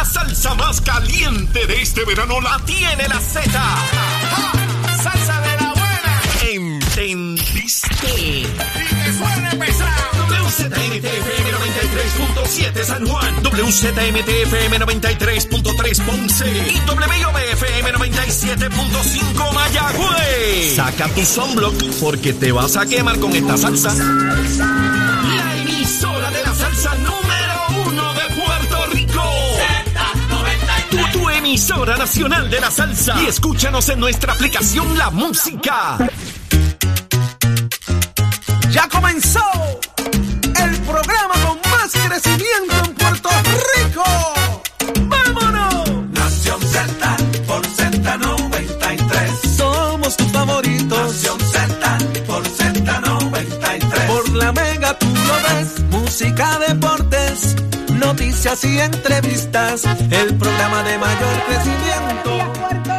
La salsa más caliente de este verano la tiene la Z. ¡Salsa de la buena! ¿Entendiste? ¡Y que suene pesado! WZMTFM 93.7 San Juan, WZMTFM 93.3 Ponce y WIOBFM 97.5 Mayagüez. Saca tu sunblock porque te vas a quemar con esta salsa. La emisora nacional de la salsa. Y escúchanos en nuestra aplicación La Música. Ya comenzó el programa con más crecimiento en Puerto Rico. Noticias y entrevistas. El programa de mayor crecimiento. Puerto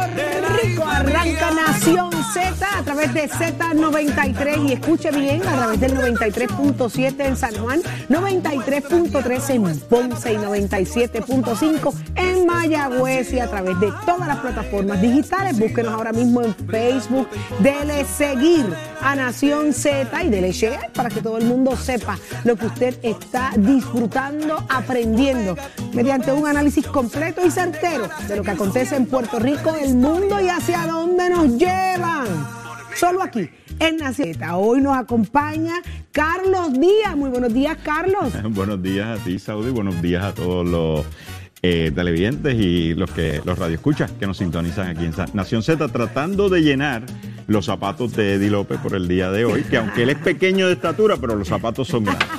Rico arranca Nación A través de Z93 y escuche bien a través del 93.7 en San Juan, 93.3 en Ponce y 97.5 en Mayagüez y a través de todas las plataformas digitales. Búsquenos ahora mismo en Facebook, dele seguir a Nación Z y dele share para que todo el mundo sepa lo que usted está disfrutando, aprendiendo mediante un análisis completo y certero de lo que acontece en Puerto Rico, el mundo y hacia dónde nos llevan. Solo aquí, en Z. Hoy nos acompaña Carlos Díaz. Muy buenos días, Carlos. Buenos días a ti, Saudi. Buenos días a todos los eh, televidentes y los que los radioescuchas que nos sintonizan aquí en Nación Z, tratando de llenar los zapatos de Eddie López por el día de hoy, que aunque él es pequeño de estatura, pero los zapatos son grandes.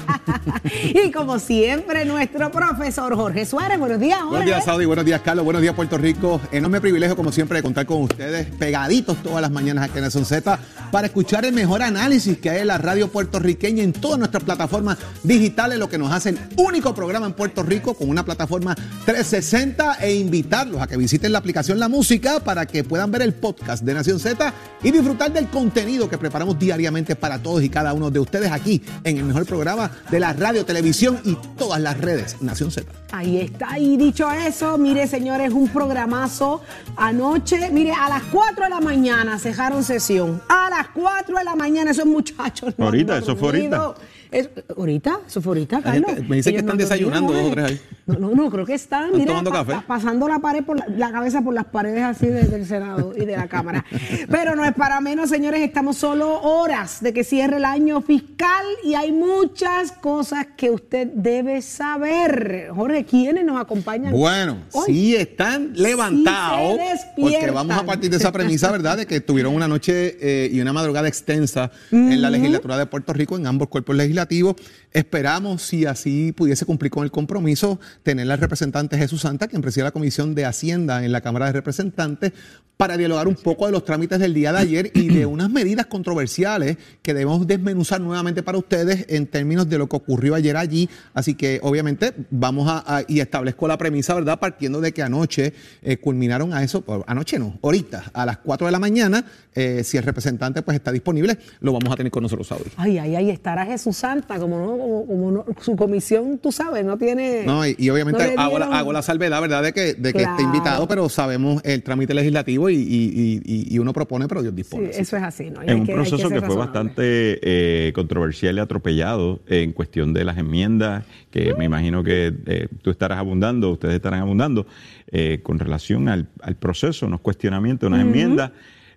Y como siempre, nuestro profesor Jorge Suárez. Buenos días, Jorge. Buenos días, Saudi. Buenos días, Carlos. Buenos días, Puerto Rico. Enorme privilegio, como siempre, de contar con ustedes pegaditos todas las mañanas aquí en Nación Z para escuchar el mejor análisis que hay en la radio puertorriqueña en todas nuestras plataformas digitales, lo que nos hace el único programa en Puerto Rico con una plataforma 360 e invitarlos a que visiten la aplicación La Música para que puedan ver el podcast de Nación Z y disfrutar del contenido que preparamos diariamente para todos y cada uno de ustedes aquí en el mejor programa de la radio, televisión y todas las redes Nación Z. Ahí está. Y dicho eso, mire, señores, un programazo anoche. Mire, a las 4 de la mañana cejaron sesión. A las 4 de la mañana, esos muchachos. no Ahorita, han eso fue dormido. Es- ¿Ahorita? ¿Eso fue ahorita, Carlos? gente- me dicen que están no desayunando, dos o tres ahí. No, no, no, creo que están, Están mira, tomando café. pasando la pared por la, la cabeza por las paredes así de- del Senado y de la Cámara. Pero no es para menos, señores, estamos solo horas de que cierre el año fiscal y hay muchas cosas que usted debe saber. Jorge, ¿quiénes nos acompañan? Bueno, hoy? sí están levantados. Sí porque vamos a partir de esa premisa, ¿verdad? De que tuvieron una noche eh, y una madrugada extensa en la legislatura de Puerto Rico, en ambos cuerpos legislativos. Esperamos, si así pudiese cumplir con el compromiso, tener al representante Jesús Santa, quien preside la Comisión de Hacienda en la Cámara de Representantes, para dialogar un poco de los trámites del día de ayer y de unas medidas controversiales que debemos desmenuzar nuevamente para ustedes en términos de lo que ocurrió ayer allí. Así que, obviamente, vamos a, y establezco la premisa, ¿verdad? Partiendo de que anoche eh, culminaron a eso, anoche no, ahorita, a las 4 de la mañana, eh, si el representante pues está disponible, lo vamos a tener con nosotros hoy. Ay, ay, ay, estará Jesús Santa, como no, como, como no- su comisión, tú sabes, no tiene. No, y, y obviamente no hago, la, hago la salvedad, ¿verdad?, de que, de que Claro. esté invitado, pero sabemos el trámite legislativo y, y- y- uno propone, pero Dios Sí, dispone. Así eso es así, ¿no? Y En hay un que- proceso que, fue bastante eh, controversial y atropellado en cuestión de las enmiendas, que me imagino que eh, tú estarás abundando, ustedes estarán abundando, eh, con relación al, al proceso, unos cuestionamientos, unas enmiendas.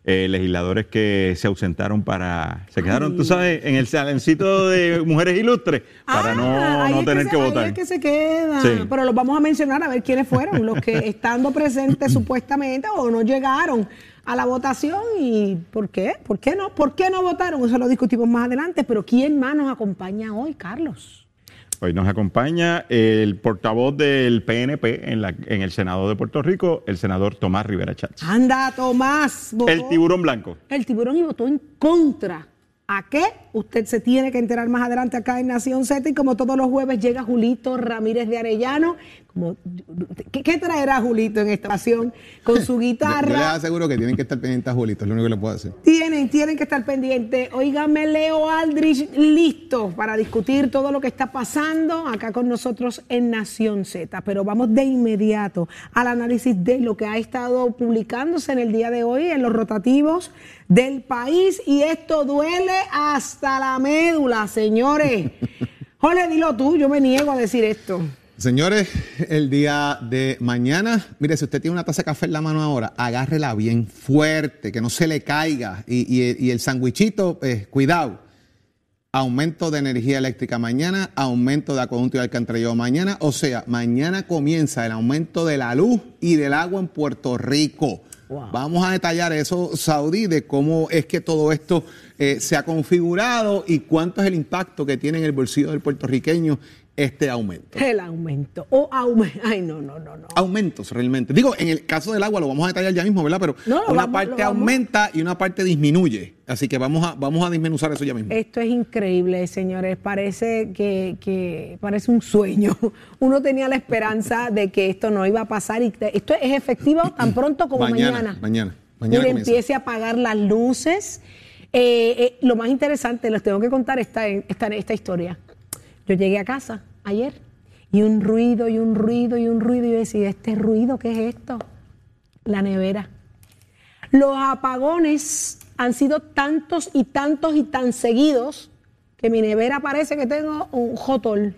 Eh, legisladores que se ausentaron para, se quedaron, tú sabes, en el salencito de mujeres ilustres para Ah, no, ahí no tener que, ahí votar. es que se quedan. Sí. Pero los vamos a mencionar a ver quiénes fueron, los que estando presentes supuestamente o no llegaron a la votación y ¿por qué? ¿Por qué no? ¿Por qué no votaron? Eso lo discutimos más adelante, pero ¿quién más nos acompaña hoy, Carlos? Hoy nos acompaña el portavoz del PNP en, la, en el Senado de Puerto Rico, el senador Tomás Rivera Chávez. Anda, Tomás. votó- El tiburón blanco. El tiburón y votó en contra. ¿A qué? Usted se tiene que enterar más adelante acá en Nación Z y como todos los jueves llega Julito Ramírez de Arellano ¿Qué, qué traerá Julito en esta ocasión con su Yo, yo les guitarra? aseguro que tienen que estar pendientes a Julito, es lo único que les puedo decir. Tienen, tienen que estar pendientes. Óigame, Leo Aldrich, listo para discutir todo lo que está pasando acá con nosotros en Nación Z. Pero vamos de inmediato al análisis de lo que ha estado publicándose en el día de hoy en los rotativos del país. Y esto duele hasta la médula, señores. Jorge, dilo tú, yo me niego a decir esto. Señores, el día de mañana, mire, si usted tiene una taza de café en la mano ahora, agárrela bien fuerte, que no se le caiga. Y, y- y el sandwichito, eh, cuidado. Aumento de energía eléctrica mañana, aumento de acueducto y alcantarillado mañana. O sea, mañana comienza el aumento de la luz y del agua en Puerto Rico. Vamos a detallar eso, Saudí, de cómo es que todo esto eh, se ha configurado y cuánto es el impacto que tiene en el bolsillo del puertorriqueño este aumento. El aumento. O aumento. Ay, no, no, no, no. Aumentos realmente. Digo, en el caso del agua lo vamos a detallar ya mismo, ¿verdad? Pero No, una vamos- parte aumenta y una parte disminuye. Así que vamos a, vamos a dismenuzar eso ya mismo. Esto es increíble, señores. Parece que, que parece un sueño. Uno tenía la esperanza de que esto no iba a pasar y esto es efectivo tan pronto como mañana. Mañana, mañana, mañana comienza. empiece a apagar las luces. Eh, eh, lo más interesante, les tengo que contar esta, esta, esta historia. Yo llegué a casa ayer y un ruido y un ruido y un ruido. Y yo decía, ¿este ruido qué es esto? La nevera. Los apagones han sido tantos y tantos y tan seguidos que mi nevera parece que tengo un jotol.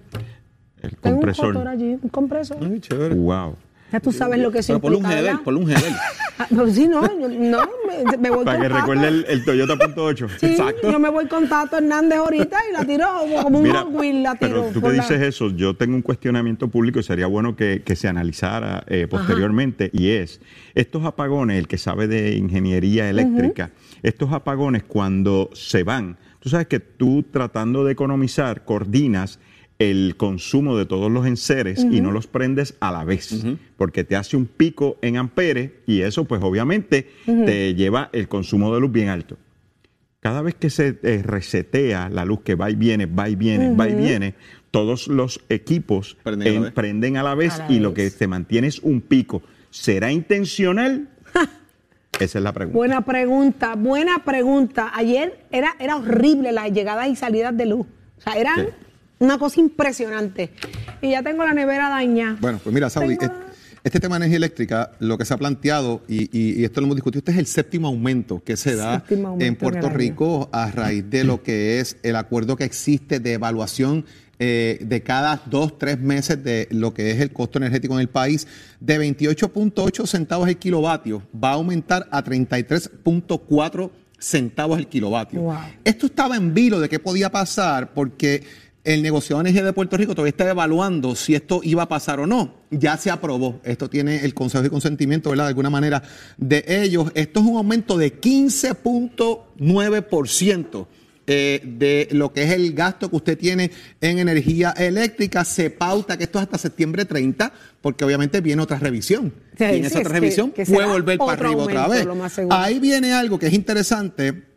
El Tengo un compresor. jotol allí, un compresor. Ay, chévere. Wow. Ya tú sabes lo que eso Pero ponle un Hedel, ponle un Hedel. Ah, pero sí, no, yo- no, me, me voy Para con que Tato. recuerde el, el Toyota punto .8. Sí, yo me voy con Tato Hernández ahorita y la tiro como un Mira, Hot Wheel, la tiro. pero tú que por la- dices eso, yo tengo un cuestionamiento público y sería bueno que, que se analizara eh, posteriormente y es, estos apagones, el que sabe de ingeniería eléctrica, estos apagones cuando se van, tú sabes que tú tratando de economizar, coordinas el consumo de todos los enseres y no los prendes a la vez, porque te hace un pico en amperes y eso pues obviamente te lleva el consumo de luz bien alto cada vez que se eh, resetea la luz que va y viene, va y viene, va y viene, todos los equipos Prenden a la en- vez. prenden a la vez A la y lo que se mantiene es un pico. ¿Será intencional? Esa es la pregunta. Buena pregunta, buena pregunta. Ayer era, era horrible las llegadas y salidas de luz. O sea, eran Sí. Una cosa impresionante. Y ya tengo la nevera dañada. Bueno, pues mira, Saudi, este tema de energía eléctrica, lo que se ha planteado, y, y- y esto lo hemos discutido, este es el séptimo aumento que se da en Puerto. Rico a raíz de lo que es el acuerdo que existe de evaluación eh, de cada dos, tres meses de lo que es el costo energético en el país, de 28.8 centavos el kilovatio, va a aumentar a 33.4 centavos el kilovatio. Wow. Esto estaba en vilo de qué podía pasar porque el negociado de energía de Puerto Rico todavía está evaluando si esto iba a pasar o no. Ya se aprobó. Esto tiene el Consejo de Consentimiento, ¿verdad? De alguna manera de ellos. Esto es un aumento de 15.9%. eh, de lo que es el gasto que usted tiene en energía eléctrica, se pauta que esto es hasta septiembre 30, porque obviamente viene otra revisión. Sí, y en sí, esa otra que- revisión que puede volver para arriba otra vez. Ahí viene algo que es interesante.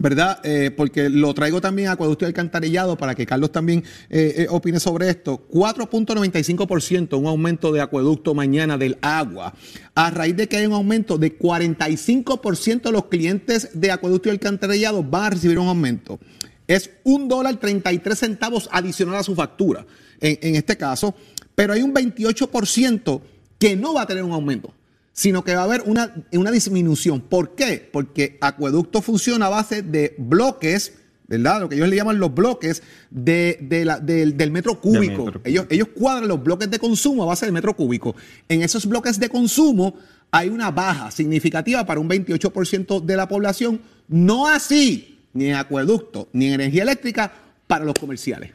¿Verdad? Eh, porque lo traigo también a Acueducto y Alcantarillado para que Carlos también eh, eh, opine sobre esto. 4.95%, un aumento de acueducto mañana del agua. A raíz de que hay un aumento de 45% de los clientes de Acueducto y Alcantarillado van a recibir un aumento. Es un dólar 33 centavos adicional a su factura, en, en este caso. Pero hay un 28% que no va a tener un aumento sino que va a haber una, una disminución. ¿Por qué? Porque acueducto funciona a base de bloques, ¿verdad? Lo que ellos le llaman los bloques de, de la- del, del metro cúbico. metro Ellos, ellos cuadran los bloques de consumo a base del metro cúbico. En esos bloques de consumo hay una baja significativa para un 28% de la población, no así ni en acueducto ni en energía eléctrica para los comerciales.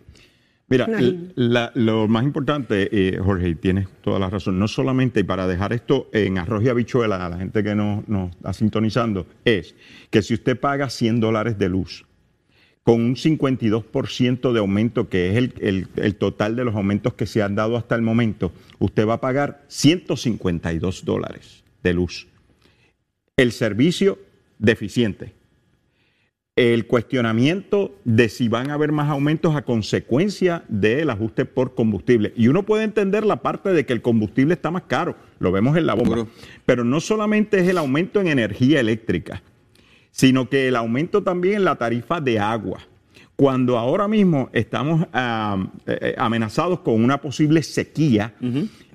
Mira, la- lo más importante, eh, Jorge, y tienes toda la razón, no solamente y para dejar esto en arroz y habichuela a la gente que nos, nos está sintonizando, es que si usted paga 100 dólares de luz con un 52% de aumento, que es el, el- el total de los aumentos que se han dado hasta el momento, usted va a pagar 152 dólares de luz. El servicio deficiente. El cuestionamiento de si van a haber más aumentos a consecuencia del ajuste por combustible. Y uno puede entender la parte de que el combustible está más caro, lo vemos en la bomba. Pero no solamente es el aumento en energía eléctrica, sino que el aumento también en la tarifa de agua. Cuando ahora mismo estamos eh, eh, amenazados con una posible sequía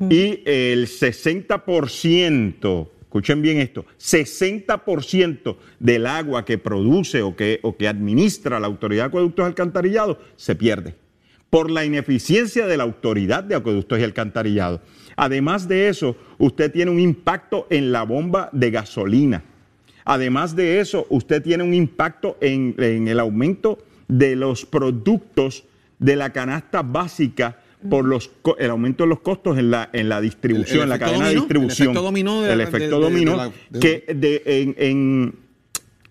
y el 60% escuchen bien esto, 60% del agua que produce o que, o que administra la Autoridad de Acueductos y Alcantarillados se pierde por la ineficiencia de la Autoridad de Acueductos y Alcantarillados. Además de eso, usted tiene un impacto en la bomba de gasolina. Además de eso, usted tiene un impacto en, en el aumento de los productos de la canasta básica por los el aumento de los costos en la en la distribución, en la cadena de distribución. El efecto dominó, el efecto dominó que en, en,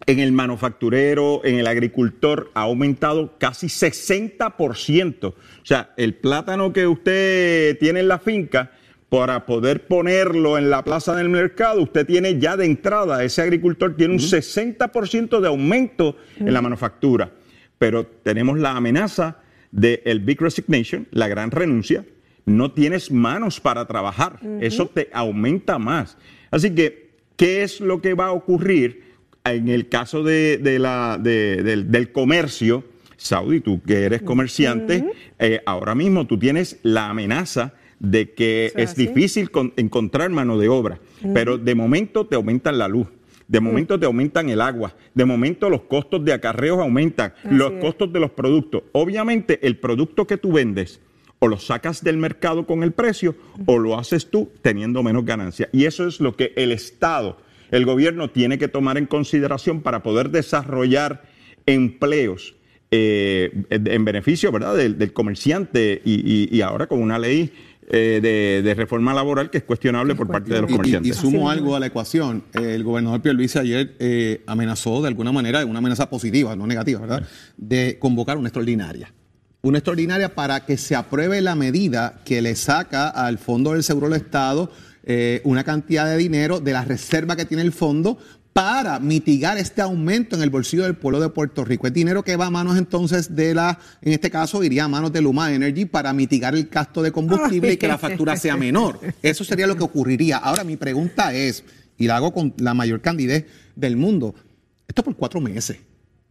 en, el manufacturero, en el agricultor ha aumentado casi 60%. O sea, el plátano que usted tiene en la finca para poder ponerlo en la plaza del mercado, usted tiene ya de entrada, ese agricultor tiene un 60% de aumento en la manufactura. Pero tenemos la amenaza del Big Resignation, la gran renuncia, no tienes manos para trabajar. Eso te aumenta más. Así que, ¿qué es lo que va a ocurrir en el caso de, la, del, comercio? Saudi, tú que eres comerciante, eh, ahora mismo tú tienes la amenaza de que es difícil encontrar mano de obra, pero de momento te aumentan la luz, de momento te aumentan el agua, de momento los costos de acarreos aumentan, los costos de los productos. Obviamente el producto que tú vendes o lo sacas del mercado con el precio o lo haces tú teniendo menos ganancia. Y eso es lo que el Estado, el gobierno tiene que tomar en consideración para poder desarrollar empleos eh, en beneficio ¿verdad? Del, comerciante y, ahora con una ley eh, de, reforma laboral que es cuestionable por parte de los comerciantes. Y, sumo algo a la ecuación. El gobernador Pierluisi ayer eh, amenazó de alguna manera, una amenaza positiva, no negativa, ¿verdad?, de convocar una extraordinaria. Una extraordinaria para que se apruebe la medida que le saca al Fondo del Seguro del Estado eh, una cantidad de dinero de la reserva que tiene el fondo para mitigar este aumento en el bolsillo del pueblo de Puerto Rico. Es dinero que va a manos entonces de la, en este caso iría a manos de Luma Energy para mitigar el gasto de combustible y que la factura sea menor. Eso sería lo que ocurriría. Ahora mi pregunta es, y la hago con la mayor candidez del mundo, esto por cuatro meses.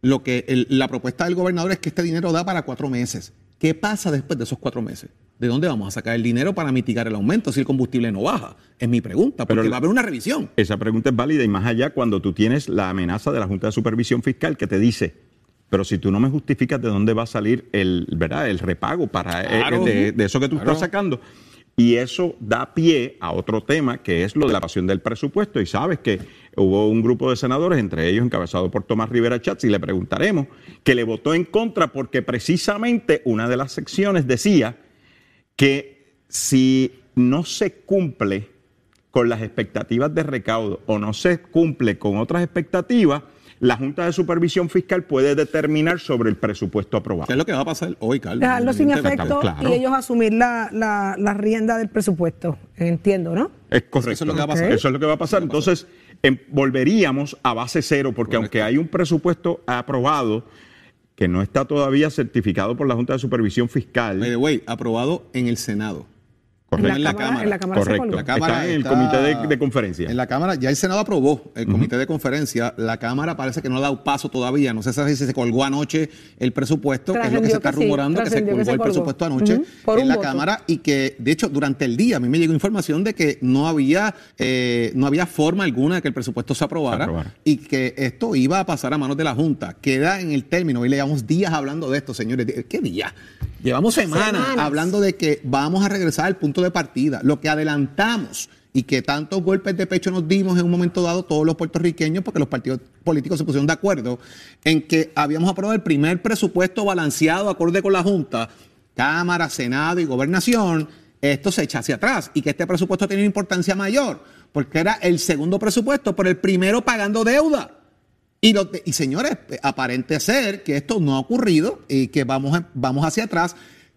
Lo que la propuesta del gobernador es que este dinero da para cuatro meses. ¿Qué pasa después de esos cuatro meses? ¿De dónde vamos a sacar el dinero para mitigar el aumento si el combustible no baja? Es mi pregunta, porque va a haber una revisión. Esa pregunta es válida y más allá cuando tú tienes la amenaza de la Junta de Supervisión Fiscal que te dice, pero si tú no me justificas de dónde va a salir el, ¿verdad? el repago para eh, de, eso que tú estás sacando. Y eso da pie a otro tema que es lo de la pasión del presupuesto. Y sabes que hubo un grupo de senadores, entre ellos encabezado por Tomás Rivera Chats, y le preguntaremos, que le votó en contra porque precisamente una de las secciones decía que si no se cumple con las expectativas de recaudo o no se cumple con otras expectativas, la Junta de Supervisión Fiscal puede determinar sobre el presupuesto aprobado. ¿Qué es lo que va a pasar hoy, Carlos? Dejarlo sin efecto y ellos asumir la, la, rienda del presupuesto, entiendo, ¿no? Es correcto. Eso es lo que va a pasar. Eso es lo que va a pasar. Entonces, em, volveríamos a base cero, porque aunque hay un presupuesto aprobado, que no está todavía certificado por la Junta de Supervisión Fiscal. By the way, aprobado en el Senado. Correcto. En la, Cámara. En la Cámara Correcto. La cámara está en el comité de, conferencia. En la Cámara, ya el Senado aprobó el comité de conferencia. La Cámara parece que no ha dado paso todavía. No sé si se colgó anoche el presupuesto, que es lo que se está rumorando, que se colgó el presupuesto anoche en la Cámara y que, de hecho, durante el día a mí me llegó información de que no había, eh, no había forma alguna de que el presupuesto se aprobara, y que esto iba a pasar a manos de la Junta. Queda en el término, hoy le llevamos días hablando de esto, señores. ¿Qué día? Llevamos semanas, hablando de que vamos a regresar al punto de partida. Lo que adelantamos y que tantos golpes de pecho nos dimos en un momento dado todos los puertorriqueños, porque los partidos políticos se pusieron de acuerdo en que habíamos aprobado el primer presupuesto balanceado acorde con la Junta, Cámara, Senado y Gobernación, esto se echa hacia atrás y que este presupuesto tiene una importancia mayor, porque era el segundo presupuesto, pero el primero pagando deuda. Y, señores, aparente ser que esto no ha ocurrido y que vamos, vamos hacia atrás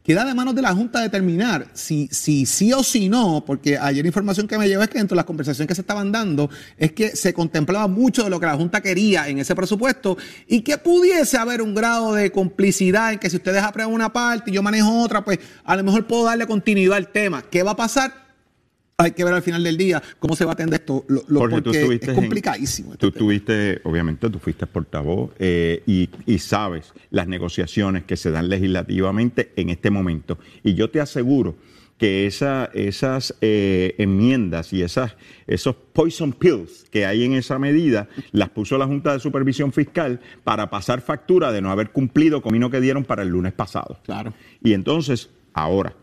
queda de manos de la Junta determinar si, si sí o si no, porque ayer información que me llevó es que dentro de las conversaciones que se estaban dando es que se contemplaba mucho de lo que la Junta quería en ese presupuesto y que pudiese haber un grado de complicidad en que si ustedes aprueban una parte y yo manejo otra, pues a lo mejor puedo darle continuidad al tema. ¿Qué va a pasar? Hay que ver al final del día cómo se va a atender esto, lo, lo- Jorge, tú porque estuviste es en- complicadísimo. este Tú tuviste, obviamente, tú fuiste portavoz eh, y, y sabes las negociaciones que se dan legislativamente en este momento. Y yo te aseguro que esa- esas eh, enmiendas y esas, esos poison pills que hay en esa medida las puso la Junta de Supervisión Fiscal para pasar factura de no haber cumplido comino que dieron para el lunes pasado. Claro. Y entonces, ahora,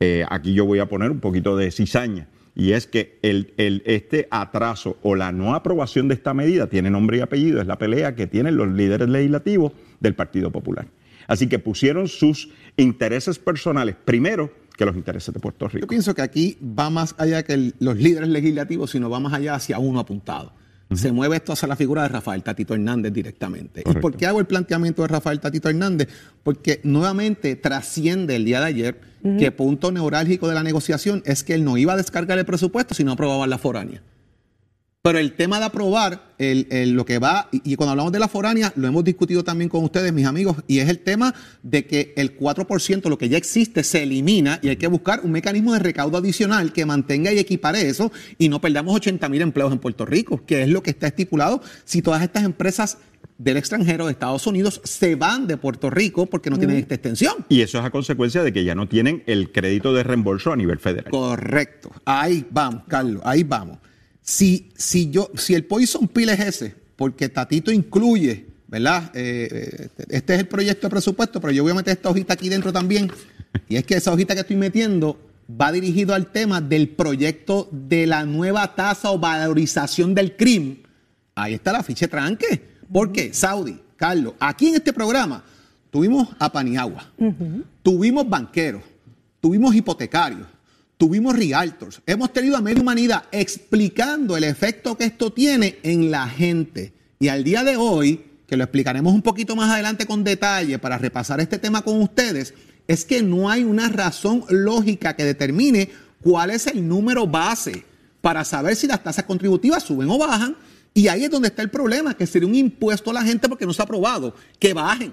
eh, aquí yo voy a poner un poquito de cizaña. Y es que el, el- este atraso o la no aprobación de esta medida tiene nombre y apellido, es la pelea que tienen los líderes legislativos del Partido Popular. Así que pusieron sus intereses personales primero que los intereses de Puerto Yo Rico. pienso que aquí va más allá que el- los líderes legislativos, sino va más allá hacia uno apuntado. Se mueve esto hacia la figura de Rafael Tatito Hernández directamente. ¿Y por qué hago el planteamiento de Rafael Tatito Hernández? Porque nuevamente trasciende el día de ayer que punto neurálgico de la negociación es que él no iba a descargar el presupuesto si no aprobaban la foránea. Pero el tema de aprobar el- el- lo que va, y, y cuando hablamos de la foránea, lo hemos discutido también con ustedes, mis amigos, y es el tema de que el 4%, lo que ya existe, se elimina y hay que buscar un mecanismo de recaudo adicional que mantenga y equipare eso y no perdamos 80 mil empleos en Puerto Rico, que es lo que está estipulado si todas estas empresas del extranjero, de Estados Unidos, se van de Puerto Rico porque no tienen esta extensión. Y eso es a consecuencia de que ya no tienen el crédito de reembolso a nivel federal. Correcto. Ahí vamos, Carlos, ahí vamos. Si, si yo, si el poison pill es ese, porque Tatito incluye, ¿verdad? Eh, eh, este es el proyecto de presupuesto, pero yo voy a meter esta hojita aquí dentro también. Y es que esa hojita que estoy metiendo va dirigido al tema del proyecto de la nueva tasa o valorización del crimen. Ahí está la ficha tranque. ¿Por qué? Saudi, Carlos, aquí en este programa tuvimos a Paniagua, tuvimos banqueros, tuvimos hipotecarios, tuvimos realtors, hemos tenido a media humanidad explicando el efecto que esto tiene en la gente. Y al día de hoy, que lo explicaremos un poquito más adelante con detalle para repasar este tema con ustedes, es que no hay una razón lógica que determine cuál es el número base para saber si las tasas contributivas suben o bajan. Y ahí es donde está el problema, que sería un impuesto a la gente porque no se ha aprobado, que bajen.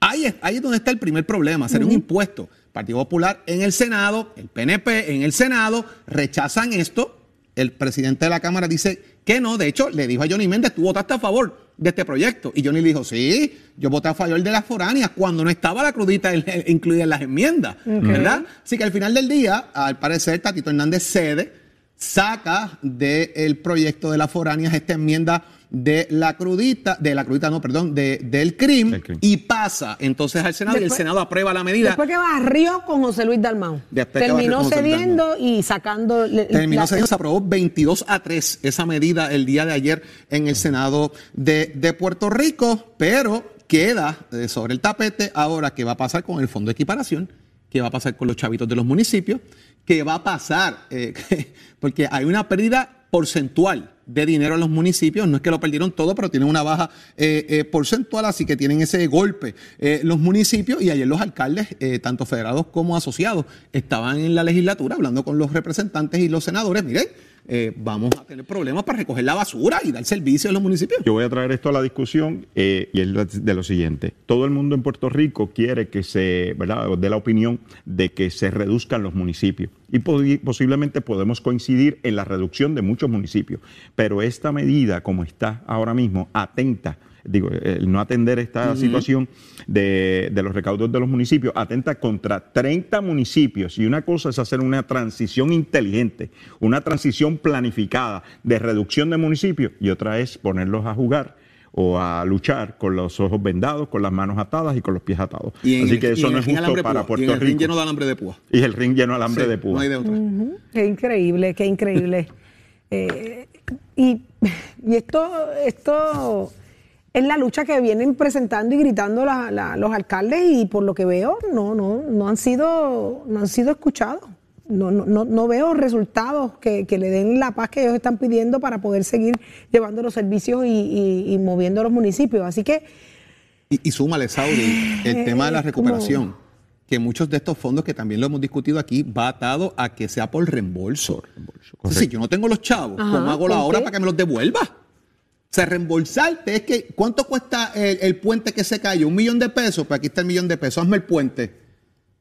Ahí es, ahí es donde está el primer problema, sería un impuesto. Partido Popular en el Senado, el PNP en el Senado rechazan esto. El presidente de la Cámara dice que no. De hecho, le dijo a Johnny Méndez, tú votaste a favor de este proyecto. Y Johnny le dijo, sí, yo voté a favor de las foráneas cuando no estaba la crudita incluida en las enmiendas. ¿Verdad? Así que al final del día, al parecer, Tatito Hernández cede, saca del proyecto de las foráneas esta enmienda de la crudita, de la crudita, no, perdón, de, del CRIM, Del CRIM. y pasa entonces al Senado y el Senado aprueba la medida. Después que barrió con José Luis Dalmau. Después que Terminó barrió con José Luis cediendo y sacando. Terminó la- cediendo, se aprobó 22 a 3 esa medida el día de ayer en el Senado de, de Puerto Rico, pero queda eh, sobre el tapete ahora qué va a pasar con el fondo de equiparación, qué va a pasar con los chavitos de los municipios, qué va a pasar, eh, porque hay una pérdida porcentual de dinero en los municipios, no es que lo perdieron todo, pero tienen una baja eh, eh, porcentual, así que tienen ese golpe. Eh, los municipios y ayer los alcaldes, tanto federados como asociados, estaban en la legislatura hablando con los representantes y los senadores, miren, eh, vamos a tener problemas para recoger la basura y dar servicio a los municipios. Yo voy a traer esto a la discusión eh, y es de lo siguiente. Todo el mundo en Puerto Rico quiere que se, ¿verdad? Dé la opinión de que se reduzcan los municipios. Y po- posiblemente podemos coincidir en la reducción de muchos municipios. Pero esta medida, como está ahora mismo, atenta digo, el no atender esta situación de, de los recaudos de los municipios, atenta contra 30 municipios. Y una cosa es hacer una transición inteligente, una transición planificada de reducción de municipios, y otra es ponerlos a jugar o a luchar con los ojos vendados, con las manos atadas y con los pies atados. Y Así el- que y eso no el es ring justo para púa, y en Puerto el ring Rico. lleno de alambre de púa. Y el ring lleno de alambre Sí, de púa. No hay de otra. Qué increíble, qué increíble. Eh, y, y esto, esto es la lucha que vienen presentando y gritando la- la- los alcaldes y por lo que veo no, no, no han sido, no han sido escuchados. No, no, no, no veo resultados que, que le den la paz que ellos están pidiendo para poder seguir llevando los servicios y, y- y moviendo a los municipios. Así que Y, y súmale, Saudi, el tema de la como- recuperación. que muchos de estos fondos, que también lo hemos discutido aquí, va atado a que sea por reembolso. correcto. si yo no tengo los chavos, Ajá, ¿cómo hago la ¿por obra para que me los devuelva? O sea, reembolsarte es que, ¿cuánto cuesta el, el puente que se cayó? Un millón de pesos, pues aquí está el millón de pesos, hazme el puente.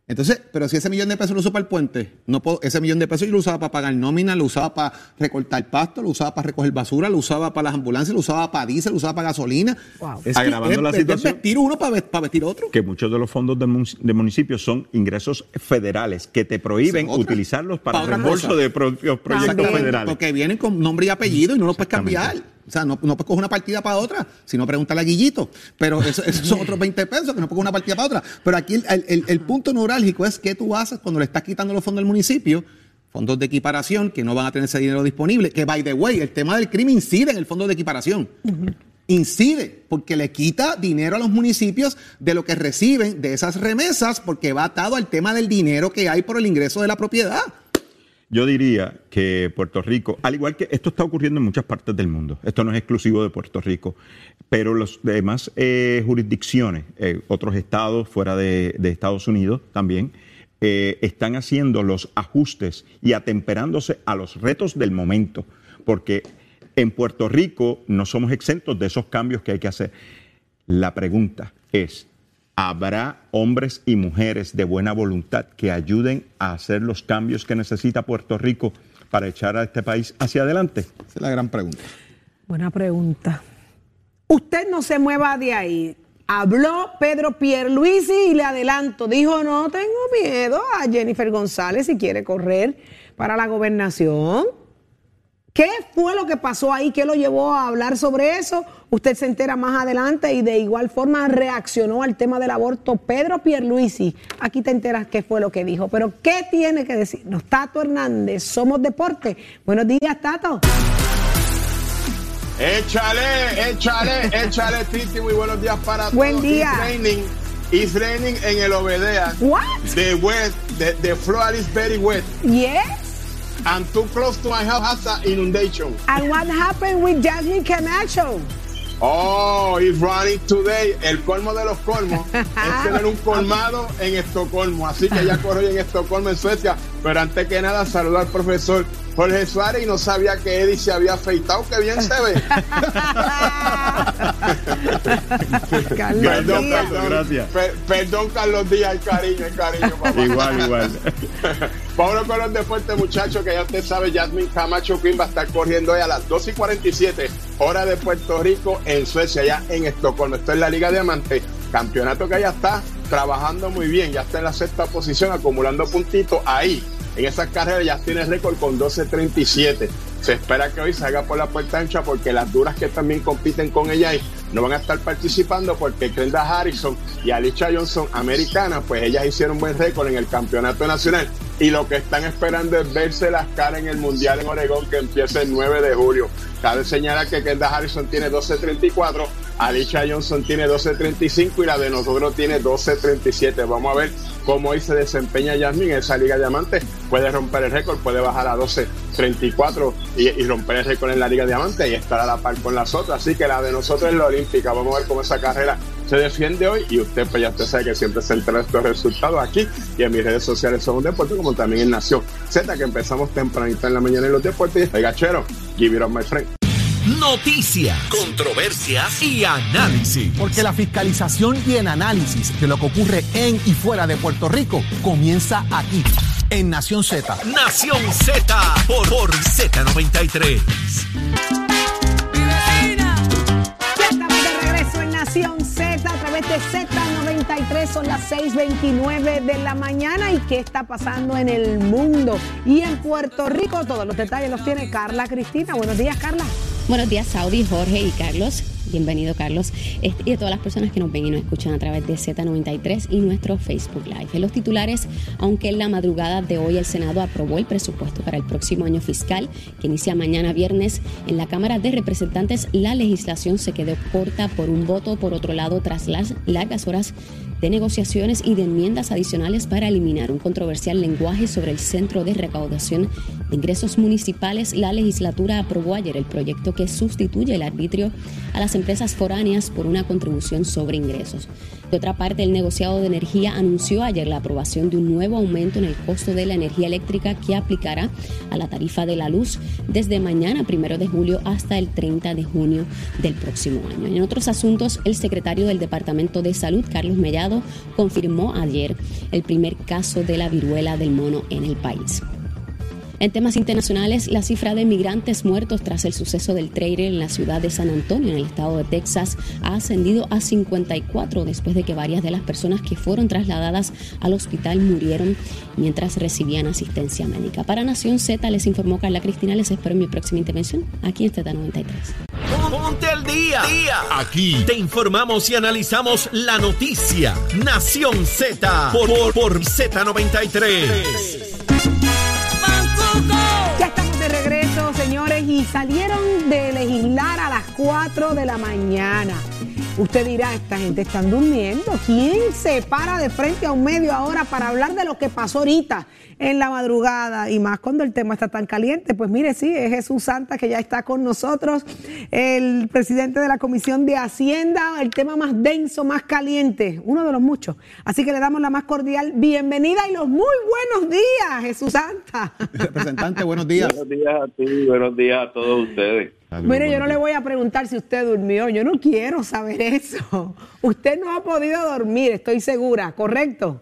Entonces, pero si ese millón de pesos lo uso para el puente, no puedo, ese millón de pesos yo lo usaba para pagar nómina, lo usaba para recortar pasto, lo usaba para recoger basura, lo usaba para las ambulancias, lo usaba para diésel, lo usaba para gasolina. Wow. Es que Agravando es- la es situación. vestir uno para, ve- para vestir otro. que muchos de los fondos de, mun- de municipios son ingresos federales que te prohíben utilizarlos para Pa' otra reembolso cosa. de propios proyectos También. federales. Porque vienen con nombre y apellido y no los puedes cambiar. O sea, no, no puedes coger una partida para otra, sino pregúntale a Guillito. Pero eso- esos son otros 20 pesos que no puedes coger una partida para otra. Pero aquí el, el- el punto neurálgico es qué tú haces cuando le estás quitando los fondos al municipio, fondos de equiparación que no van a tener ese dinero disponible. Que, by the way, el tema del crimen incide en el fondo de equiparación. Incide, porque le quita dinero a los municipios de lo que reciben de esas remesas, porque va atado al tema del dinero que hay por el ingreso de la propiedad. Yo diría que Puerto Rico, al igual que esto está ocurriendo en muchas partes del mundo, esto no es exclusivo de Puerto Rico, pero las demás eh, jurisdicciones, eh, otros estados fuera de, Estados Unidos también, eh, están haciendo los ajustes y atemperándose a los retos del momento, porque en Puerto Rico no somos exentos de esos cambios que hay que hacer. La pregunta es, ¿habrá hombres y mujeres de buena voluntad que ayuden a hacer los cambios que necesita Puerto Rico para echar a este país hacia adelante? Esa es la gran pregunta. Buena pregunta. Usted no se mueva de ahí. Habló Pedro Pierluisi y le adelanto, dijo, no tengo miedo a Jennifer González si quiere correr para la gobernación. ¿Qué fue lo que pasó ahí? ¿Qué lo llevó a hablar sobre eso? Usted se entera más adelante y de igual forma reaccionó al tema del aborto Pedro Pierluisi. Aquí te enteras qué fue lo que dijo. Pero ¿qué tiene que decirnos? Tato Hernández, Somos Deporte. Buenos días, Tato. Échale, échale, échale, Titi. Muy buenos días para todos. Buen día. It's raining, en el Obedea. What? The wet, the, the floor is very wet. Yes. And too close to my house has an inundation. And what happened with Jasmine Camacho? Oh, it's running today. El colmo de los colmos es tener un colmado en Estocolmo. Así que ya corro en Estocolmo, en Suecia. Pero antes que nada, saludar al profesor Jorge Suárez y no sabía que Eddie se había afeitado. ¡Qué bien se ve! Carlos Perdón, Díaz. perdón. Gracias. Per- perdón, Carlos Díaz, el cariño, el cariño, papá. Igual, igual. Vámonos con los deportes, muchachos, que ya usted sabe, Jasmine Camacho Quinn va a estar corriendo hoy a las 2 y 47, hora de Puerto Rico, en Suecia, ya en Estocolmo. Esto es la Liga Diamante, campeonato que ya está trabajando muy bien, ya está en la sexta posición, acumulando puntitos ahí. En esas carreras ya tiene récord con 12.37. Se espera que hoy salga por la puerta ancha porque las duras que también compiten con ella ahí no van a estar participando porque Kendall Harrison y Alicia Johnson, americanas, pues ellas hicieron buen récord en el campeonato nacional y lo que están esperando es verse las caras en el Mundial en Oregón que empieza el 9 de julio. Cabe señalar que Kendall Harrison tiene 12.34, Alicia Johnson tiene 12.35 y la de nosotros tiene 12.37. Vamos a ver cómo hoy se desempeña Yasmin en esa Liga Diamante. Puede romper el récord, puede bajar a 12.34 y, y romper el récord en la Liga Diamante y estar a la par con las otras. Así que la de nosotros es la Olímpica. Vamos a ver cómo esa carrera se defiende hoy y usted pues ya usted sabe que siempre se entera estos resultados aquí y en mis redes sociales son un deporte como también en Nación Z que empezamos tempranito en la mañana en los deportes. El gachero, give it up my friend. Noticias, controversias y análisis. Porque la fiscalización y el análisis de lo que ocurre en y fuera de Puerto Rico comienza aquí, en Nación Z. Nación Z por, por Z93. De Z93. Son las 6:29 de la mañana. ¿Y qué está pasando en el mundo? Y en Puerto Rico, todos los detalles los tiene Carla Cristina. Buenos días, Carla. Buenos días, Saudi, Jorge y Carlos. Bienvenido, Carlos. Este, y a todas las personas que nos ven y nos escuchan a través de Z93 y nuestro Facebook Live. En los titulares, aunque en la madrugada de hoy el Senado aprobó el presupuesto para el próximo año fiscal, que inicia mañana viernes, en la Cámara de Representantes la legislación se quedó corta por un voto. Por otro lado, tras las largas horas de negociaciones y de enmiendas adicionales para eliminar un controversial lenguaje sobre el Centro de Recaudación de Ingresos Municipales. La legislatura aprobó ayer el proyecto que sustituye el arbitrio a las empresas foráneas por una contribución sobre ingresos. De otra parte, el negociado de energía anunció ayer la aprobación de un nuevo aumento en el costo de la energía eléctrica que aplicará a la tarifa de la luz desde mañana, primero de julio, hasta el 30 de junio del próximo año. En otros asuntos, el secretario del Departamento de Salud, Carlos Mellado, confirmó ayer el primer caso de la viruela del mono en el país. En temas internacionales, la cifra de migrantes muertos tras el suceso del trailer en la ciudad de San Antonio, en el estado de Texas, ha ascendido a 54 después de que varias de las personas que fueron trasladadas al hospital murieron mientras recibían asistencia médica. Para Nación Z les informó Carla Cristina. Les espero en mi próxima intervención aquí en Z93. Día. día. Aquí te informamos y analizamos la noticia. Nación Z por, por, por Z93. Ya estamos de regreso, señores, y salieron de legislar a las 4 de la mañana. Usted dirá, esta gente están durmiendo. ¿Quién se para de frente a un medio ahora para hablar de lo que pasó ahorita en la madrugada? Y más cuando el tema está tan caliente. Pues mire, sí, es Jesús Santa que ya está con nosotros, el presidente de la Comisión de Hacienda, el tema más denso, más caliente, uno de los muchos. Así que le damos la más cordial bienvenida y los muy buenos días, Jesús Santa. Representante, buenos días. Buenos días a ti, buenos días a todos ustedes. Mire, yo no le voy a preguntar si usted durmió, yo no quiero saber eso. Usted no ha podido dormir, estoy segura, ¿correcto?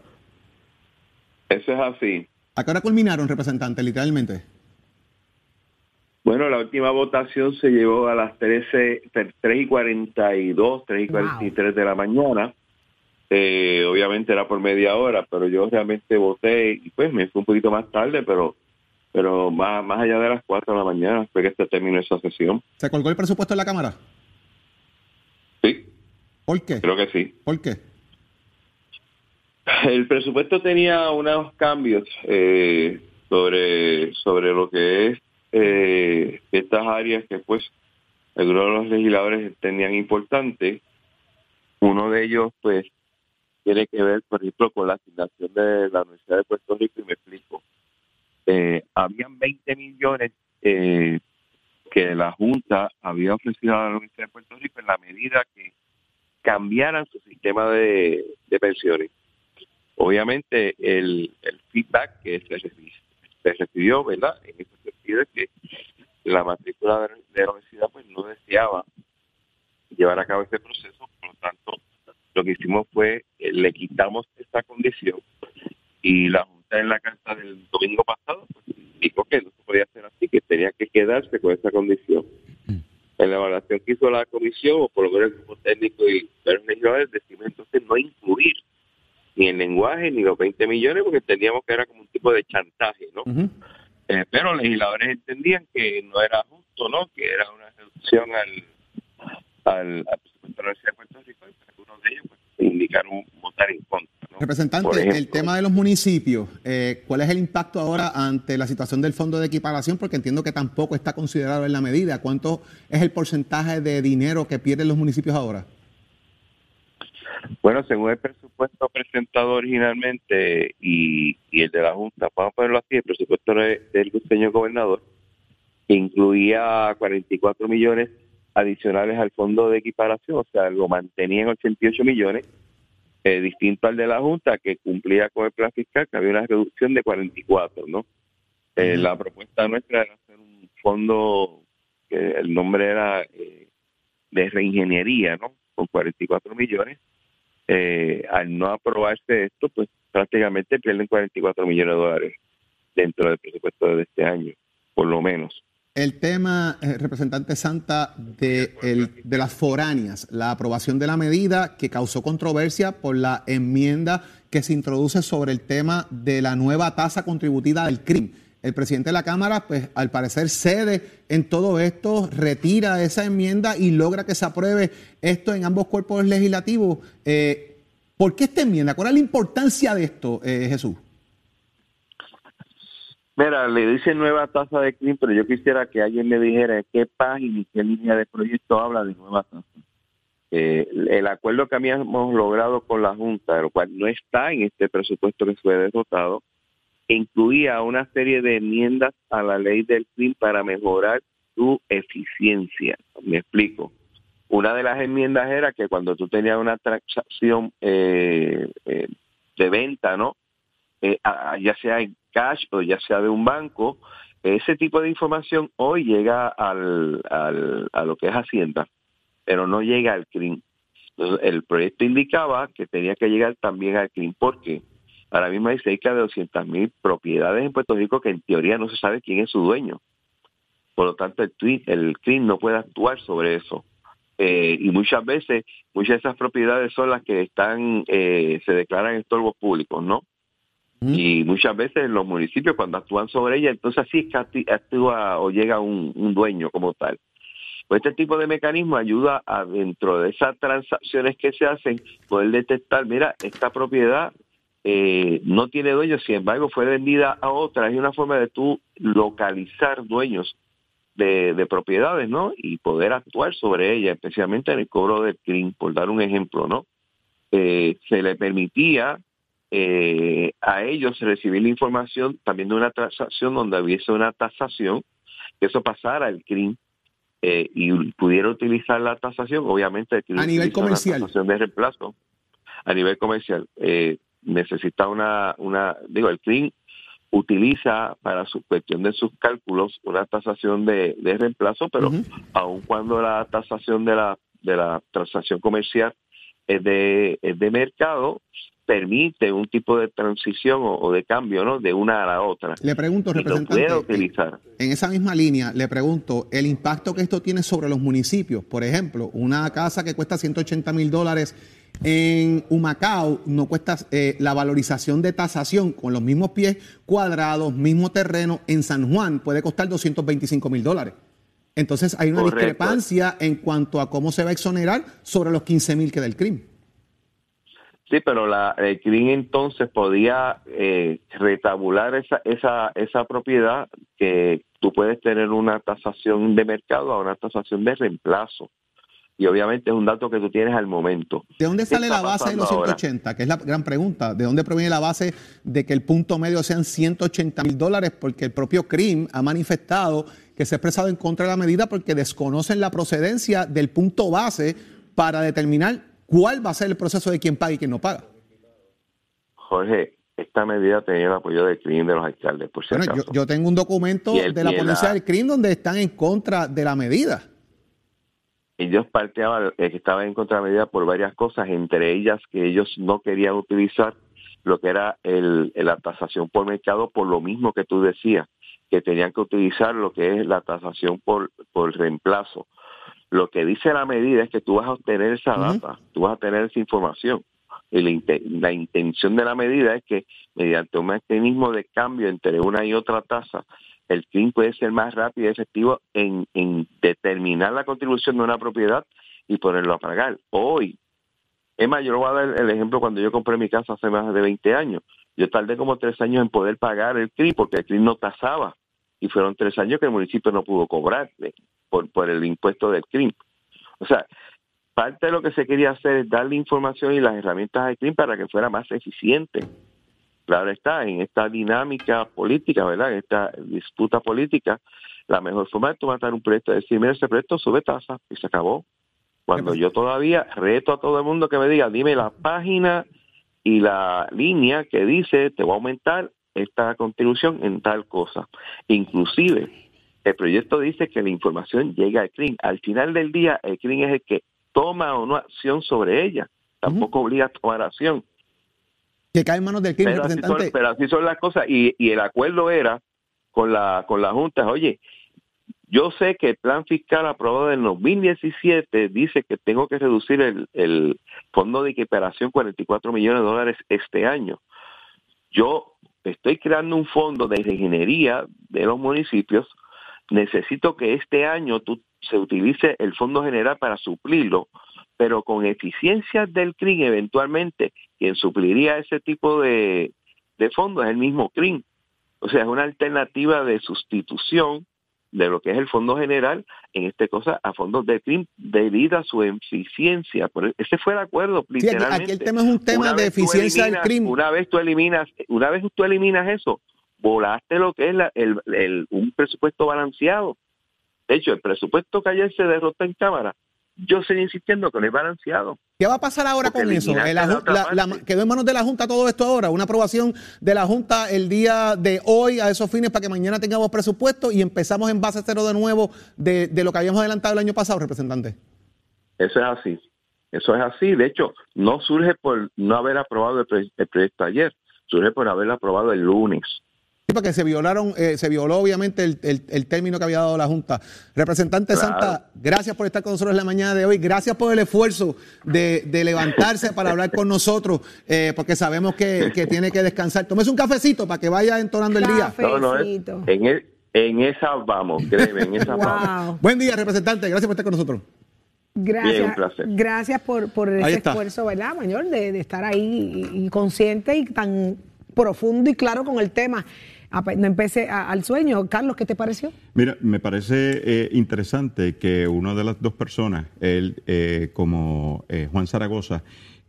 Eso es así. ¿A qué hora culminaron, representante, literalmente? Bueno, la última votación se llevó a las 13, 3 y 42, 3 y 43 de la mañana. Eh, obviamente era por media hora, pero yo realmente voté y pues me fue un poquito más tarde, pero pero más, más allá de las 4 de la mañana fue que se terminó esa sesión. ¿Se colgó el presupuesto en la Cámara? Sí. ¿Por qué? Creo que sí. ¿Por qué? El presupuesto tenía unos cambios eh, sobre, sobre lo que es eh, estas áreas que pues algunos de los legisladores tenían importantes. Uno de ellos pues tiene que ver, por ejemplo, con la asignación de la Universidad de Puerto Rico y me explico. Eh, habían 20 millones eh, que la Junta había ofrecido a la Universidad de Puerto Rico en la medida que cambiaran su sistema de, pensiones. Obviamente el, feedback que se, recibió, ¿verdad? En ese sentido es que la matrícula de, de la universidad pues no deseaba llevar a cabo ese proceso, por lo tanto lo que hicimos fue eh, le quitamos esta condición y la Junta en la carta del domingo pasado pues, dijo que no se podía hacer así, que tenía que quedarse con esa condición. En la evaluación que hizo la comisión, o por lo menos el grupo técnico y los legisladores, decimos entonces no incluir ni el lenguaje ni los 20 millones porque entendíamos que era como un tipo de chantaje, ¿no? Eh, pero los legisladores entendían que no era justo, ¿no? Que era una reducción al, al, al presupuesto de la Universidad de Puerto Rico y algunos de ellos pues, indicaron votar en contra. Representante, el tema de los municipios, eh, ¿cuál es el impacto ahora ante la situación del fondo de equiparación? Porque entiendo que tampoco está considerado en la medida. ¿Cuánto es el porcentaje de dinero que pierden los municipios ahora? Bueno, según el presupuesto presentado originalmente y, y el de la Junta, vamos a ponerlo así, el presupuesto de- del señor gobernador incluía 44 millones adicionales al fondo de equiparación, o sea, lo mantenía en 88 millones, eh, distinto al de la Junta, que cumplía con el plan fiscal, que había una reducción de 44, ¿no? Eh, La propuesta nuestra era hacer un fondo, que el nombre era eh, de reingeniería, ¿no? Con 44 millones. Eh, al no aprobarse esto, pues prácticamente pierden 44 millones de dólares dentro del presupuesto de este año, por lo menos. El tema, eh, representante Santa, de, el- de las foráneas, la aprobación de la medida que causó controversia por la enmienda que se introduce sobre el tema de la nueva tasa contributiva del crimen. El presidente de la Cámara, pues al parecer cede en todo esto, retira esa enmienda y logra que se apruebe esto en ambos cuerpos legislativos. Eh, ¿Por qué esta enmienda? ¿Cuál es la importancia de esto, eh, Jesús? Mira, le dicen nueva tasa de crimen, pero yo quisiera que alguien me dijera qué página y qué línea de proyecto habla de nueva tasa. Eh, el acuerdo que habíamos logrado con la Junta, lo cual no está en este presupuesto que fue derrotado, incluía una serie de enmiendas a la ley del CRIM para mejorar su eficiencia. Me explico. Una de las enmiendas era que cuando tú tenías una transacción eh, eh, de venta, ¿no? Eh, ya sea en cash o ya sea de un banco, ese tipo de información hoy llega al, al, a lo que es Hacienda, pero no llega al CRIM. Entonces, el proyecto indicaba que tenía que llegar también al CRIM. ¿Por qué? Ahora mismo hay cerca de 200 mil propiedades en Puerto Rico que en teoría no se sabe quién es su dueño. Por lo tanto, el, el CRIM no puede actuar sobre eso. Eh, y muchas veces, muchas de esas propiedades son las que están, eh, se declaran estorbos públicos, ¿no? Y muchas veces los municipios cuando actúan sobre ella, entonces así es que actúa o llega un, dueño como tal. Pues este tipo de mecanismo ayuda a dentro de esas transacciones que se hacen poder detectar, mira, esta propiedad eh, no tiene dueños, sin embargo fue vendida a otra. Hay una forma de tú localizar dueños de, propiedades, ¿no? Y poder actuar sobre ella, especialmente en el cobro del CRIM, por dar un ejemplo, ¿no? Eh, se le permitía eh, a ellos recibir la información también de una transacción donde hubiese una tasación, que eso pasara al CRIM y pudiera utilizar la tasación, obviamente a nivel comercial. La tasación de reemplazo a nivel comercial. Eh, necesita una, una digo, el CRIM utiliza para su cuestión de sus cálculos una tasación de, de reemplazo, pero aun cuando la tasación de la, de la transacción comercial de, es de mercado, permite un tipo de transición o, de cambio, ¿no? De una a la otra. Le pregunto, representante, utilizar. En, esa misma línea, le pregunto, el impacto que esto tiene sobre los municipios. Por ejemplo, una casa que cuesta 180 mil dólares en Humacao no cuesta eh, la valorización de tasación con los mismos pies cuadrados, mismo terreno. En San Juan puede costar 225 mil dólares. Entonces hay una discrepancia en cuanto a cómo se va a exonerar sobre los 15 mil que del crimen. Sí, pero la, el CRIM entonces podía eh, retabular esa, esa, esa propiedad que tú puedes tener una tasación de mercado a una tasación de reemplazo y obviamente es un dato que tú tienes al momento. ¿De dónde sale la base de los 180? Que es la gran pregunta. ¿De dónde proviene la base de que el punto medio sean 180 mil dólares? Porque el propio CRIM ha manifestado que se ha expresado en contra de la medida porque desconocen la procedencia del punto base para determinar cuál va a ser el proceso de quién paga y quién no paga. Jorge, esta medida tenía el apoyo del CRIM de los alcaldes, por si bueno, yo, tengo un documento de la policía del CRIM donde están en contra de la medida ellos parteaban eh, que estaban en contra medida por varias cosas, entre ellas que ellos no querían utilizar lo que era el, la tasación por mercado por lo mismo que tú decías, que tenían que utilizar lo que es la tasación por, por reemplazo. Lo que dice la medida es que tú vas a obtener esa data, tú vas a tener esa información. Y la, la, intención de la medida es que mediante un mecanismo de cambio entre una y otra tasa, el CRIM puede ser más rápido y efectivo en, determinar la contribución de una propiedad y ponerlo a pagar. Hoy, más, yo lo voy a dar el ejemplo cuando yo compré mi casa hace más de 20 años. Yo tardé como tres años en poder pagar el CRIM porque el CRIM no tasaba y fueron tres años que el municipio no pudo cobrar por, por el impuesto del CRIM. O sea, parte de lo que se quería hacer es darle información y las herramientas al CRIM para que fuera más eficiente Claro está, en esta dinámica política, ¿verdad? En esta disputa política, la mejor forma de tomar un proyecto es decir, mira, ese proyecto sube tasa y se acabó. Cuando yo todavía reto a todo el mundo que me diga, dime la página y la línea que dice, te voy a aumentar esta contribución en tal cosa. Inclusive, el proyecto dice que la información llega al CRIM. Al final del día, el CRIM es el que toma o no acción sobre ella. Tampoco obliga a tomar acción que cae en manos del crimen representante. pero así son las cosas y, el acuerdo era con la con la Junta, oye, yo sé que el plan fiscal aprobado en 2017 dice que tengo que reducir el, el fondo de equiparación 44 millones de dólares este año. Yo estoy creando un fondo de ingeniería de los municipios. Necesito que este año tú, se utilice el fondo general para suplirlo pero con eficiencias del CRIM eventualmente quien supliría ese tipo de, de fondos es el mismo CRIM. O sea, es una alternativa de sustitución de lo que es el fondo general, en este cosa, a fondos de CRIM debido a su eficiencia. Por e, ese fue el acuerdo, Sí, aquí, literalmente. aquí el tema es un tema Una de eficiencia del crimen. Una vez tú eliminas, una vez tú eliminas eso, volaste lo que es la- el, el- un presupuesto balanceado. De hecho, el presupuesto que ayer se derrotó en Cámara, yo seguí insistiendo que no es balanceado. ¿Qué va a pasar ahora Porque con eso? El la la- la- quedó en manos de la Junta todo esto ahora, una aprobación de la Junta el día de hoy a esos fines para que mañana tengamos presupuesto y empezamos en base cero de nuevo de, de lo que habíamos adelantado el año pasado, representante. Eso es así. Eso es así. De hecho, no surge por no haber aprobado el proyecto ayer, surge por haberlo aprobado el lunes. Sí, porque se violaron, eh, se violó obviamente el, el- el término que había dado la Junta. Representante Claro. Santa, gracias por estar con nosotros en la mañana de hoy. Gracias por el esfuerzo de, de levantarse para hablar con nosotros, eh, porque sabemos que, que tiene que descansar. Tómese un cafecito para que vaya entonando el día. No, no, es- en, e- en esa vamos, créeme, en esa vamos. Wow. Buen día, representante. Gracias por estar con nosotros. Gracias, Bien, un placer. gracias por, por ese esfuerzo, ¿verdad, mayor? De, de estar ahí y, y consciente y tan profundo y claro con el tema. No empecé al sueño. Carlos, ¿qué te pareció? Mira, me parece eh, interesante que una de las dos personas, él eh, como eh, Juan Zaragoza,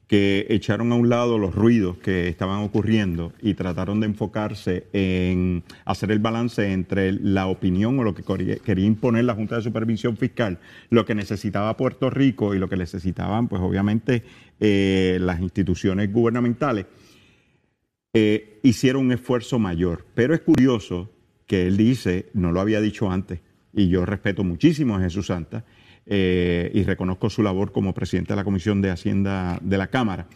que echaron a un lado los ruidos que estaban ocurriendo y trataron de enfocarse en hacer el balance entre la opinión o lo que quería imponer la Junta de Supervisión Fiscal, lo que necesitaba Puerto Rico y lo que necesitaban, pues obviamente, eh, las instituciones gubernamentales eh, hicieron un esfuerzo mayor. Pero es curioso que él dice, no lo había dicho antes, y yo respeto muchísimo a Jesús Santa eh, y reconozco su labor como presidente de la Comisión de Hacienda de la Cámara.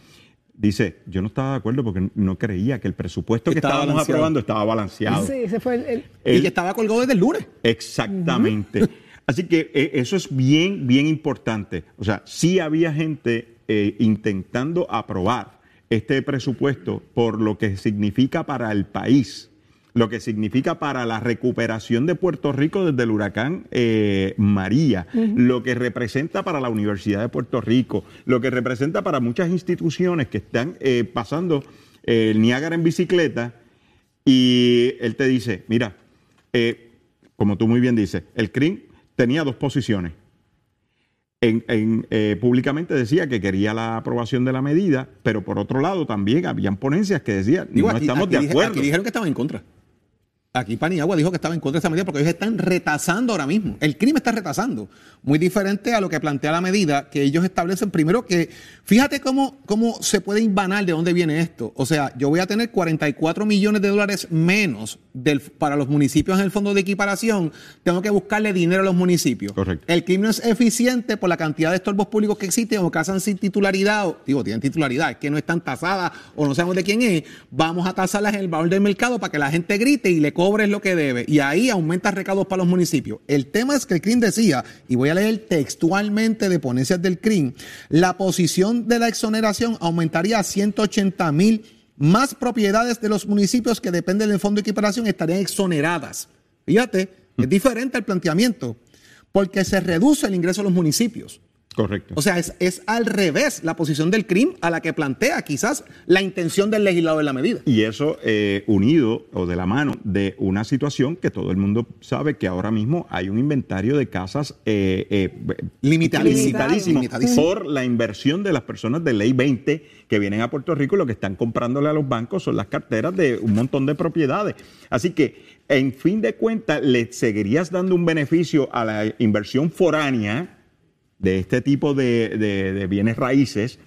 Dice, yo no estaba de acuerdo porque no creía que el presupuesto que Estaba estábamos balanceado. y estaba balanceado. Sí, ese fue el, el- y que estaba colgado desde el lunes. Exactamente. Así que eh, eso es bien, bien importante. O sea, sí había gente eh, intentando aprobar este presupuesto por lo que significa para el país, lo que significa para la recuperación de Puerto Rico desde el huracán eh, María, lo que representa para la Universidad de Puerto Rico, lo que representa para muchas instituciones que están eh, pasando eh, el Niágara en bicicleta y él te dice, mira, eh, como tú muy bien dices, el CRIM tenía dos posiciones. En, en, eh, públicamente decía que quería la aprobación de la medida, pero por otro lado también habían ponencias que decían, Digo, no aquí- estamos aquí de dije- acuerdo. Aquí dijeron que estaban en contra. Aquí Paniagua dijo que estaba en contra de esta medida porque ellos están retasando ahora mismo. El crimen está retasando. Muy diferente a lo que plantea la medida que ellos establecen. Primero que, fíjate cómo, cómo se puede invanar de dónde viene esto. O sea, yo voy a tener 44 millones de dólares menos del, para los municipios en el fondo de equiparación. Tengo que buscarle dinero a los municipios. Correcto. El crimen no es eficiente por la cantidad de estorbos públicos que existen o que hacen sin titularidad. o- digo, tienen titularidad, es que no están tasadas o no sabemos de quién es. Vamos a tasarlas en el valor del mercado para que la gente grite y le cobres lo que debe. Y ahí aumenta recaudos para los municipios. El tema es que el CRIM decía, y voy a leer textualmente de ponencias del CRIM, la posición de la exoneración aumentaría a 180 mil más propiedades de los municipios que dependen del fondo de equiparación estarían exoneradas. Fíjate, es diferente el planteamiento, porque se reduce el ingreso a los municipios. Correcto. O sea, es, es al revés la posición del CRIM a la que plantea quizás la intención del legislador de la medida. Y eso eh, unido o de la mano de una situación que todo el mundo sabe que ahora mismo hay un inventario de casas eh, eh, Limitadísimo. limitadísimo Limitadísimo. por la inversión de las personas de ley 20 que vienen a Puerto Rico y lo que están comprándole a los bancos son las carteras de un montón de propiedades. Así que, en fin de cuentas, le seguirías dando un beneficio a la inversión foránea de este tipo de, de- de bienes raíces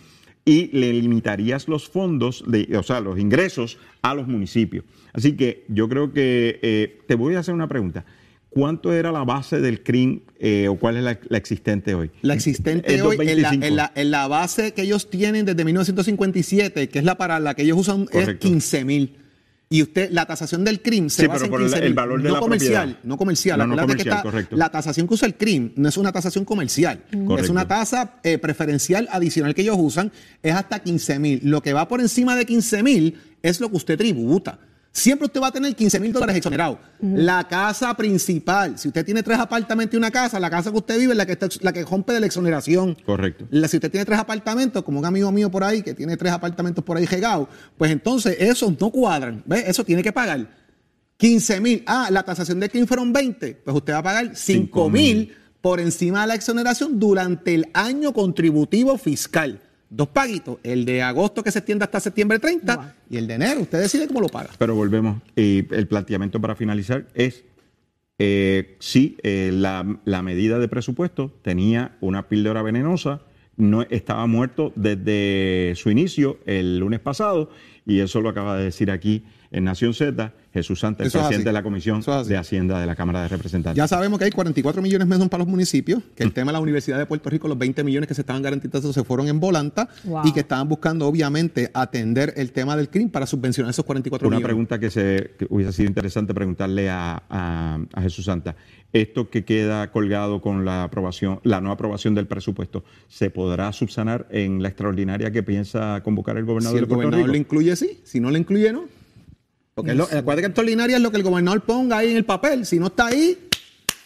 y le limitarías los fondos, de, o sea, los ingresos a los municipios. Así que yo creo que eh, te voy a hacer una pregunta. ¿Cuánto era la base del CRIM eh, o cuál es la, la existente hoy? La existente hoy, en la, 225. en la- en la base que ellos tienen desde 1957, que es la para la que ellos usan, es Correcto. 15 mil. Y usted, la tasación del CRIM se Sí, basa pero en el- 15 el valor de no la comercial, propiedad. no comercial. No, no Acuérdate que comercial, está- correcto. La tasación que usa el CRIM no es una tasación comercial, es una tasa eh, preferencial adicional que ellos usan, es hasta 15 mil. Lo que va por encima de 15 mil es lo que usted tributa. Siempre usted va a tener 15 mil dólares exonerados. La casa principal, si usted tiene tres apartamentos y una casa, la casa que usted vive es la que, está, la que rompe de la exoneración. Correcto. La- si usted tiene tres apartamentos, como un amigo mío por ahí que tiene tres apartamentos por ahí regados, pues entonces esos no cuadran. ¿Ves? Eso tiene que pagar. 15 mil. Ah, la tasación de King fueron 20. Pues usted va a pagar 5 mil por encima de la exoneración durante el año contributivo fiscal. Dos paguitos, el de agosto que se extiende hasta septiembre 30 y el de enero. Usted decide cómo lo paga. Pero volvemos. Y el planteamiento para finalizar es, eh, sí, eh, la, la medida de presupuesto tenía una píldora venenosa, no estaba muerto desde su inicio el lunes pasado y eso lo acaba de decir aquí en Nación Z Jesús Santa, el Eso presidente de la Comisión de Hacienda de la Cámara de Representantes. Ya sabemos que hay 44 millones menos para los municipios, que el tema de la Universidad de Puerto Rico, los 20 millones que se estaban garantizando se fueron en volanta Wow. y que estaban buscando obviamente atender el tema del crimen para subvencionar esos 44 Una millones. pregunta que, se, que hubiese sido interesante preguntarle a, a- a Jesús Santa. Esto que queda colgado con la aprobación, la no aprobación del presupuesto, ¿se podrá subsanar en la extraordinaria que piensa convocar el Si gobernador el de Puerto gobernador Rico? lo incluye, sí. Si no lo incluye, no. Porque es lo, acuérdate que extraordinaria es lo que el gobernador ponga ahí en el papel. Si no está ahí,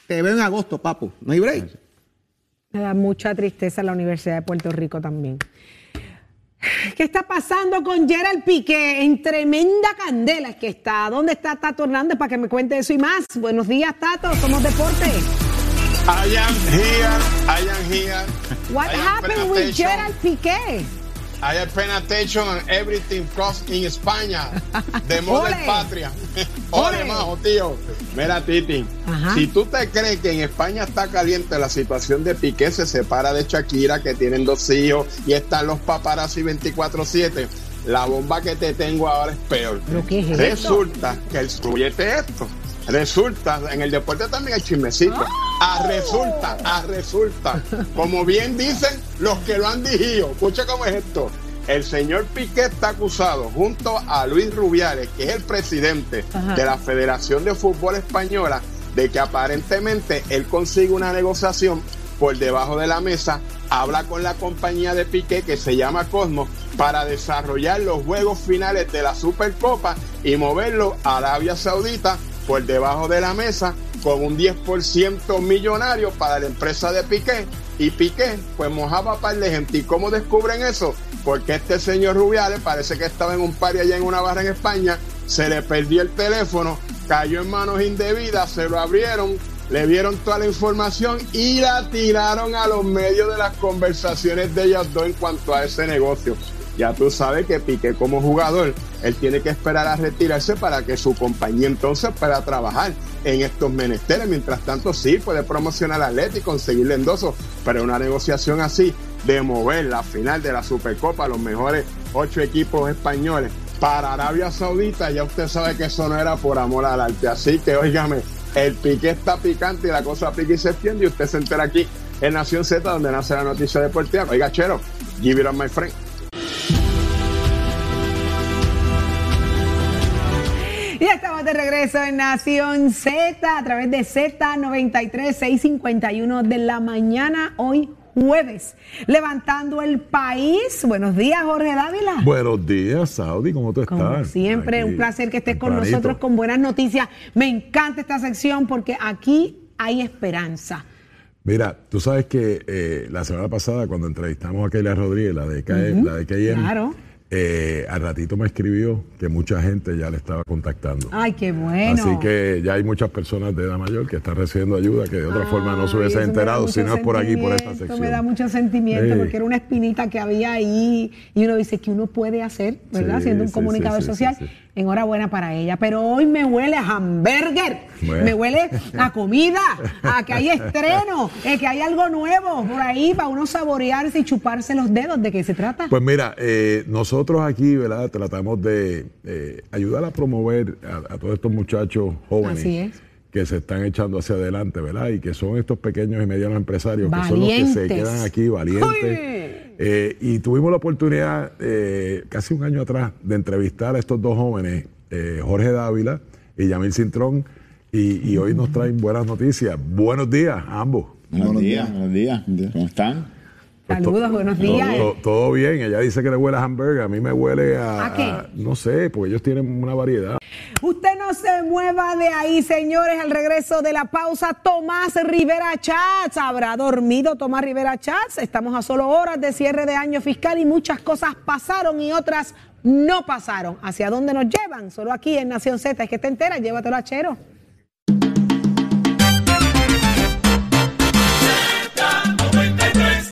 te veo en agosto, papu. No hay break. Me da mucha tristeza la Universidad de Puerto Rico también. ¿Qué está pasando con Gerald Piqué? En tremenda candela es que está. ¿Dónde está Tato Hernández para que me cuente eso y más? Buenos días, Tato. Somos Deporte. I am here, I am here. What I am happened with. Gerald Piqué? I am paying attention on everything cost in España. De Ole. Patria. Ole, majo, tío. Mira, Titi. Ajá. Si tú te crees que en España está caliente la situación de Piqué, se separa de Shakira, que tienen dos hijos, y están los paparazzi 24-7. La bomba que te tengo ahora es peor. ¿Pero qué es esto? Resulta que el suyete esto. Resulta, en el deporte también hay chismecito. A resulta, a resulta. Como bien dicen los que lo han dicho. Escucha cómo es esto. El señor Piqué está acusado junto a Luis Rubiales, que es el presidente Ajá. de la Federación de Fútbol Española, de que aparentemente él consigue una negociación por debajo de la mesa, habla con la compañía de Piqué que se llama Cosmos para desarrollar los juegos finales de la Supercopa y moverlo a Arabia Saudita por debajo de la mesa con un 10% millonario para la empresa de Piqué. Y Piqué, pues mojaba par de gente. ¿Y cómo descubren eso? Porque este señor Rubiales parece que estaba en un party allá en una barra en España, se le perdió el teléfono, cayó en manos indebidas, se lo abrieron, le dieron toda la información y la tiraron a los medios de las conversaciones de ellas dos en cuanto a ese negocio. Ya tú sabes que Piqué como jugador, él tiene que esperar a retirarse para que su compañía entonces pueda trabajar en estos menesteres. Mientras tanto, sí, puede promocionar al Atleti y conseguirle endoso, pero una negociación así de mover la final de la Supercopa, los mejores ocho equipos españoles para Arabia Saudita, ya usted sabe que eso no era por amor al arte. Así que, óigame, el pique está picante y la cosa pique y se extiende y usted se entera aquí en Nación Z, donde nace la noticia deportiva. Oiga, Chero, give it on my friend. De regreso en Nación Z a través de Z93 651 de la mañana hoy jueves, levantando el país. Buenos días, Jorge Dávila. Buenos días, Saudi, ¿cómo tú estás? Como siempre, Aquí, un placer que estés con nosotros con buenas noticias. Me encanta esta sección porque aquí hay esperanza. Mira, tú sabes que eh, la semana pasada cuando entrevistamos a Keila Rodríguez, la de, KM, la de KM, Claro. Eh, al ratito me escribió que mucha gente ya le estaba contactando. Ay, qué bueno. Así que ya hay muchas personas de edad mayor que están recibiendo ayuda que de otra forma no se hubiese enterado si no es por aquí, por esta sección. Me da mucho sentimiento Sí. porque era una espinita que había ahí y uno dice que uno puede hacer, ¿verdad? Sí, Siendo un sí, comunicador social. Enhorabuena para ella. Pero hoy me huele a hamburger, Bueno. me huele a comida, a que hay estreno, eh, que hay algo nuevo por ahí para uno saborearse y chuparse los dedos. ¿De qué se trata? Pues mira, eh, nosotros aquí, ¿verdad? Tratamos de eh, ayudar a promover a, a todos estos muchachos jóvenes Así es. Que se están echando hacia adelante, ¿verdad? Y que son estos pequeños y medianos empresarios que son los que se quedan aquí valientes. Eh, y tuvimos la oportunidad, eh, casi un año atrás, de entrevistar a estos dos jóvenes, eh, Jorge Dávila y Yamil Cintrón, y, y hoy nos traen buenas noticias. Buenos días a ambos. Buenos, días, buenos días. ¿Cómo están? Saludos, buenos días. Todo, todo bien, ella dice que le huele a hamburger, a mí me huele a, ¿A qué? a- no sé, porque ellos tienen una variedad. Usted no se mueva de ahí, señores. Al regreso de la pausa, Tomás Rivera Chats. ¿Habrá dormido Tomás Rivera Chats? Estamos a solo horas de cierre de año fiscal y muchas cosas pasaron y otras no pasaron. ¿Hacia dónde nos llevan? Solo aquí en Nación Z. Es que te enteras, llévatelo a Chero.